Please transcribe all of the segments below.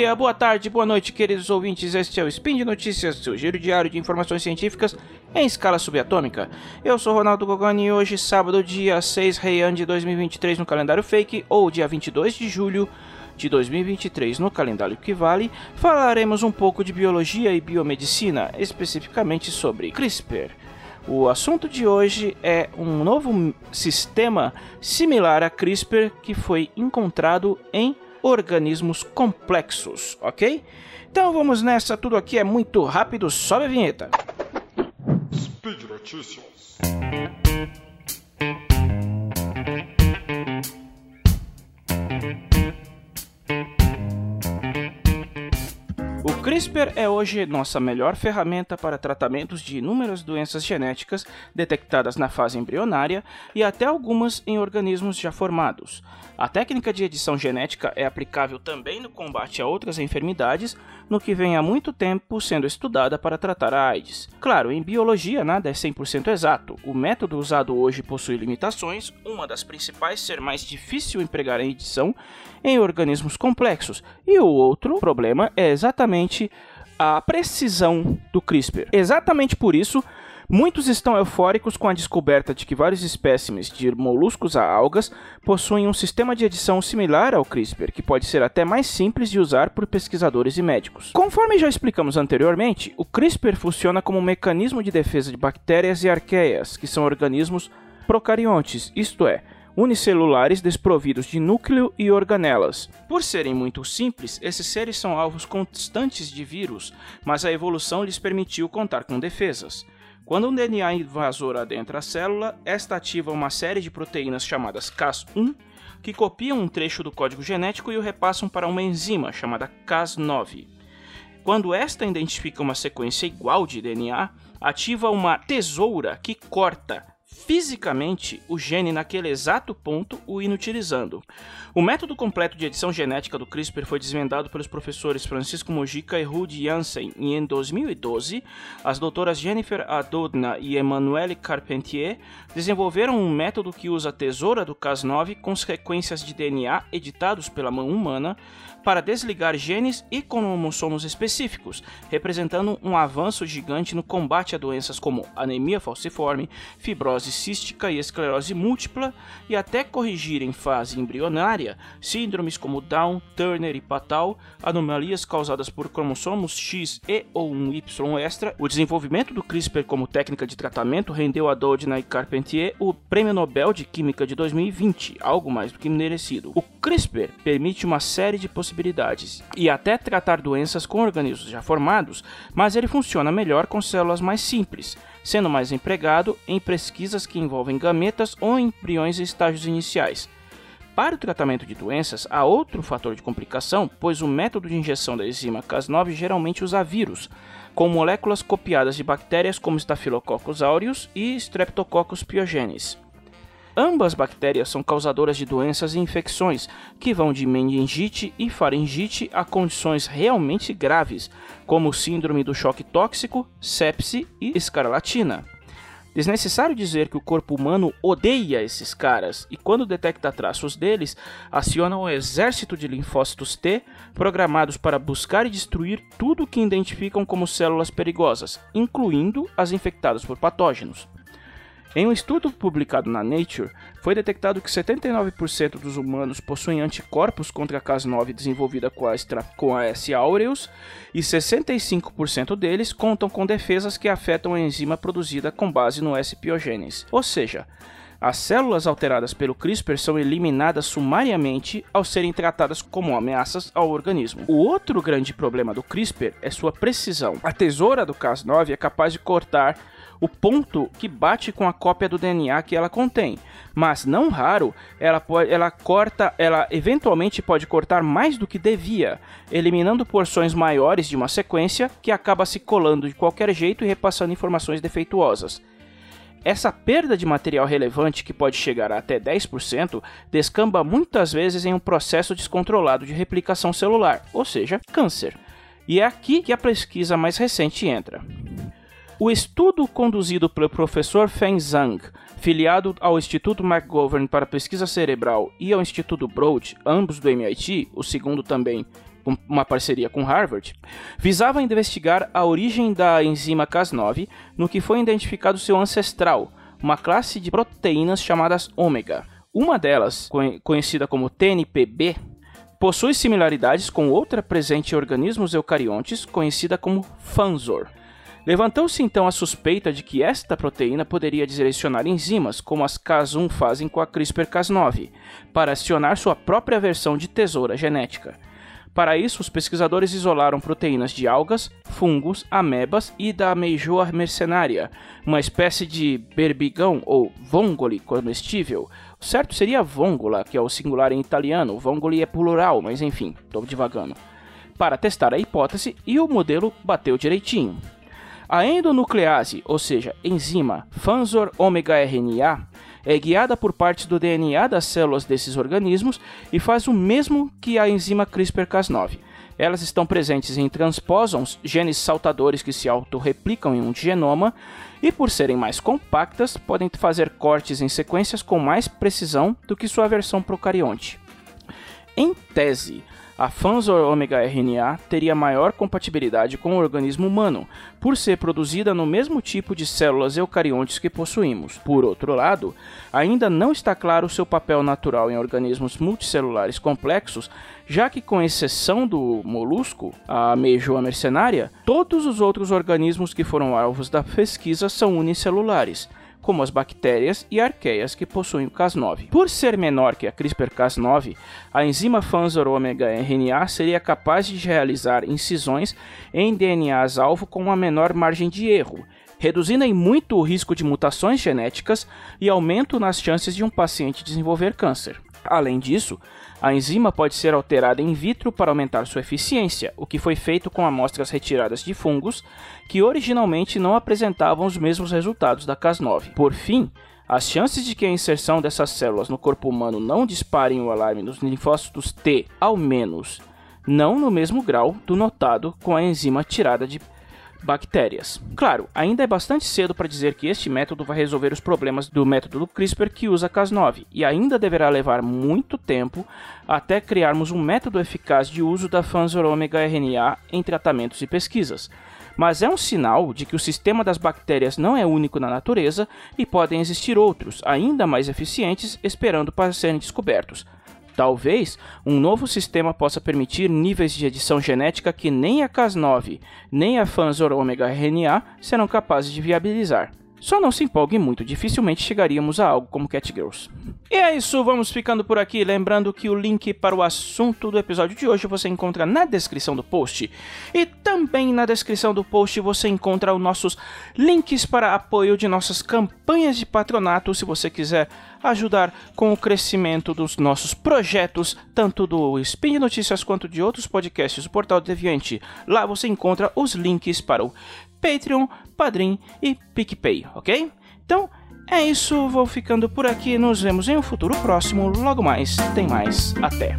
dia, boa tarde, boa noite, queridos ouvintes. Este é o Spin de Notícias, seu giro diário de informações científicas em escala subatômica. Eu sou Ronaldo Gogani e hoje, sábado, dia 6 Reian de 2023 no calendário fake, ou dia 22 de julho de 2023 no calendário que vale, falaremos um pouco de biologia e biomedicina, especificamente sobre CRISPR. O assunto de hoje é um novo sistema similar a CRISPR que foi encontrado em organismos complexos, ok? Então vamos nessa, tudo aqui é muito rápido, sobe a vinheta. Speed Notícias. CRISPR é hoje nossa melhor ferramenta para tratamentos de inúmeras doenças genéticas detectadas na fase embrionária e até algumas em organismos já formados. A técnica de edição genética é aplicável também no combate a outras enfermidades, no que vem há muito tempo sendo estudada para tratar a AIDS. Claro, em biologia nada é 100% exato. O método usado hoje possui limitações, uma das principais ser mais difícil empregar em edição em organismos complexos, e o outro problema é exatamente a precisão do CRISPR. Exatamente por isso, Muitos estão eufóricos com a descoberta de que vários espécimes de moluscos a algas possuem um sistema de edição similar ao CRISPR, que pode ser até mais simples de usar por pesquisadores e médicos. Conforme já explicamos anteriormente, o CRISPR funciona como um mecanismo de defesa de bactérias e arqueias, que são organismos procariontes, isto é, unicelulares desprovidos de núcleo e organelas. Por serem muito simples, esses seres são alvos constantes de vírus, mas a evolução lhes permitiu contar com defesas. Quando um DNA invasor adentra a célula, esta ativa uma série de proteínas chamadas Cas1 que copiam um trecho do código genético e o repassam para uma enzima chamada Cas9. Quando esta identifica uma sequência igual de DNA, ativa uma tesoura que corta fisicamente o gene naquele exato ponto, o inutilizando. O método completo de edição genética do CRISPR foi desvendado pelos professores Francisco Mojica e Rudy Jansen e em 2012, as doutoras Jennifer Adodna e Emmanuelle Carpentier desenvolveram um método que usa a tesoura do Cas9 com sequências de DNA editados pela mão humana para desligar genes e cromossomos específicos, representando um avanço gigante no combate a doenças como anemia falciforme, fibrose cística e esclerose múltipla, e até corrigir em fase embrionária síndromes como Down, Turner e Patal, anomalias causadas por cromossomos X e ou um Y extra. O desenvolvimento do CRISPR como técnica de tratamento rendeu a Doudna e Carpentier o Prêmio Nobel de Química de 2020, algo mais do que merecido. O CRISPR permite uma série de possibilidades e até tratar doenças com organismos já formados, mas ele funciona melhor com células mais simples, sendo mais empregado em pesquisas que envolvem gametas ou embriões em estágios iniciais. Para o tratamento de doenças, há outro fator de complicação, pois o método de injeção da enzima Cas9 geralmente usa vírus, com moléculas copiadas de bactérias como Staphylococcus aureus e Streptococcus pyogenes. Ambas bactérias são causadoras de doenças e infecções, que vão de meningite e faringite a condições realmente graves, como síndrome do choque tóxico, sepse e escarlatina. Desnecessário dizer que o corpo humano odeia esses caras e, quando detecta traços deles, aciona um exército de linfócitos T programados para buscar e destruir tudo o que identificam como células perigosas, incluindo as infectadas por patógenos. Em um estudo publicado na Nature, foi detectado que 79% dos humanos possuem anticorpos contra a Cas9 desenvolvida com a, com a S. aureus e 65% deles contam com defesas que afetam a enzima produzida com base no S. pyogenes. Ou seja, as células alteradas pelo CRISPR são eliminadas sumariamente ao serem tratadas como ameaças ao organismo. O outro grande problema do CRISPR é sua precisão. A tesoura do Cas9 é capaz de cortar o ponto que bate com a cópia do DNA que ela contém. Mas não raro, ela ela corta, ela eventualmente pode cortar mais do que devia, eliminando porções maiores de uma sequência que acaba se colando de qualquer jeito e repassando informações defeituosas. Essa perda de material relevante, que pode chegar a até 10%, descamba muitas vezes em um processo descontrolado de replicação celular, ou seja, câncer. E é aqui que a pesquisa mais recente entra. O estudo conduzido pelo professor Feng Zhang, filiado ao Instituto McGovern para Pesquisa Cerebral e ao Instituto Broad, ambos do MIT, o segundo também uma parceria com Harvard, visava investigar a origem da enzima Cas9 no que foi identificado seu ancestral, uma classe de proteínas chamadas ômega. Uma delas, conhecida como TNPB, possui similaridades com outra presente em organismos eucariontes, conhecida como Fanzor. Levantou-se então a suspeita de que esta proteína poderia direcionar enzimas, como as Cas1 fazem com a CRISPR-Cas9, para acionar sua própria versão de tesoura genética. Para isso, os pesquisadores isolaram proteínas de algas, fungos, amebas e da meijoa mercenária, uma espécie de berbigão ou vongole comestível. O certo seria vongola, que é o singular em italiano, vongole é plural, mas enfim, estou divagando. Para testar a hipótese e o modelo bateu direitinho. A endonuclease, ou seja, enzima Fanzor ômega RNA, é guiada por partes do DNA das células desses organismos e faz o mesmo que a enzima CRISPR-Cas9. Elas estão presentes em transposons, genes saltadores que se autorreplicam em um genoma, e por serem mais compactas, podem fazer cortes em sequências com mais precisão do que sua versão procarionte. Em tese, a Fanzor Omega RNA teria maior compatibilidade com o organismo humano, por ser produzida no mesmo tipo de células eucariontes que possuímos. Por outro lado, ainda não está claro seu papel natural em organismos multicelulares complexos, já que, com exceção do molusco, a meijoa mercenária, todos os outros organismos que foram alvos da pesquisa são unicelulares como as bactérias e arqueias que possuem o Cas9. Por ser menor que a CRISPR-Cas9, a enzima Fanzor Omega RNA seria capaz de realizar incisões em DNAs alvo com uma menor margem de erro, reduzindo em muito o risco de mutações genéticas e aumento nas chances de um paciente desenvolver câncer. Além disso, a enzima pode ser alterada in vitro para aumentar sua eficiência, o que foi feito com amostras retiradas de fungos que originalmente não apresentavam os mesmos resultados da Cas9. Por fim, as chances de que a inserção dessas células no corpo humano não disparem o alarme nos linfócitos T, ao menos, não no mesmo grau do notado com a enzima tirada de bactérias. Claro, ainda é bastante cedo para dizer que este método vai resolver os problemas do método do CRISPR que usa Cas9 e ainda deverá levar muito tempo até criarmos um método eficaz de uso da Fanzor Omega RNA em tratamentos e pesquisas. Mas é um sinal de que o sistema das bactérias não é único na natureza e podem existir outros, ainda mais eficientes, esperando para serem descobertos. Talvez um novo sistema possa permitir níveis de edição genética que nem a Cas9 nem a Fanzor Omega RNA serão capazes de viabilizar. Só não se empolgue muito, dificilmente chegaríamos a algo como Catgirls. E é isso, vamos ficando por aqui. Lembrando que o link para o assunto do episódio de hoje você encontra na descrição do post. E também na descrição do post você encontra os nossos links para apoio de nossas campanhas de patronato, se você quiser ajudar com o crescimento dos nossos projetos, tanto do Spin de Notícias quanto de outros podcasts do Portal Deviante. Lá você encontra os links para o Patreon, Padrim e PicPay, ok? Então é isso, vou ficando por aqui. Nos vemos em um futuro próximo. Logo mais, tem mais. Até!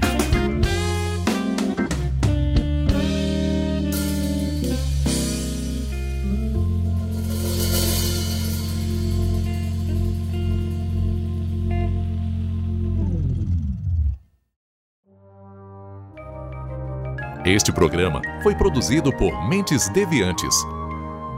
Este programa foi produzido por Mentes Deviantes.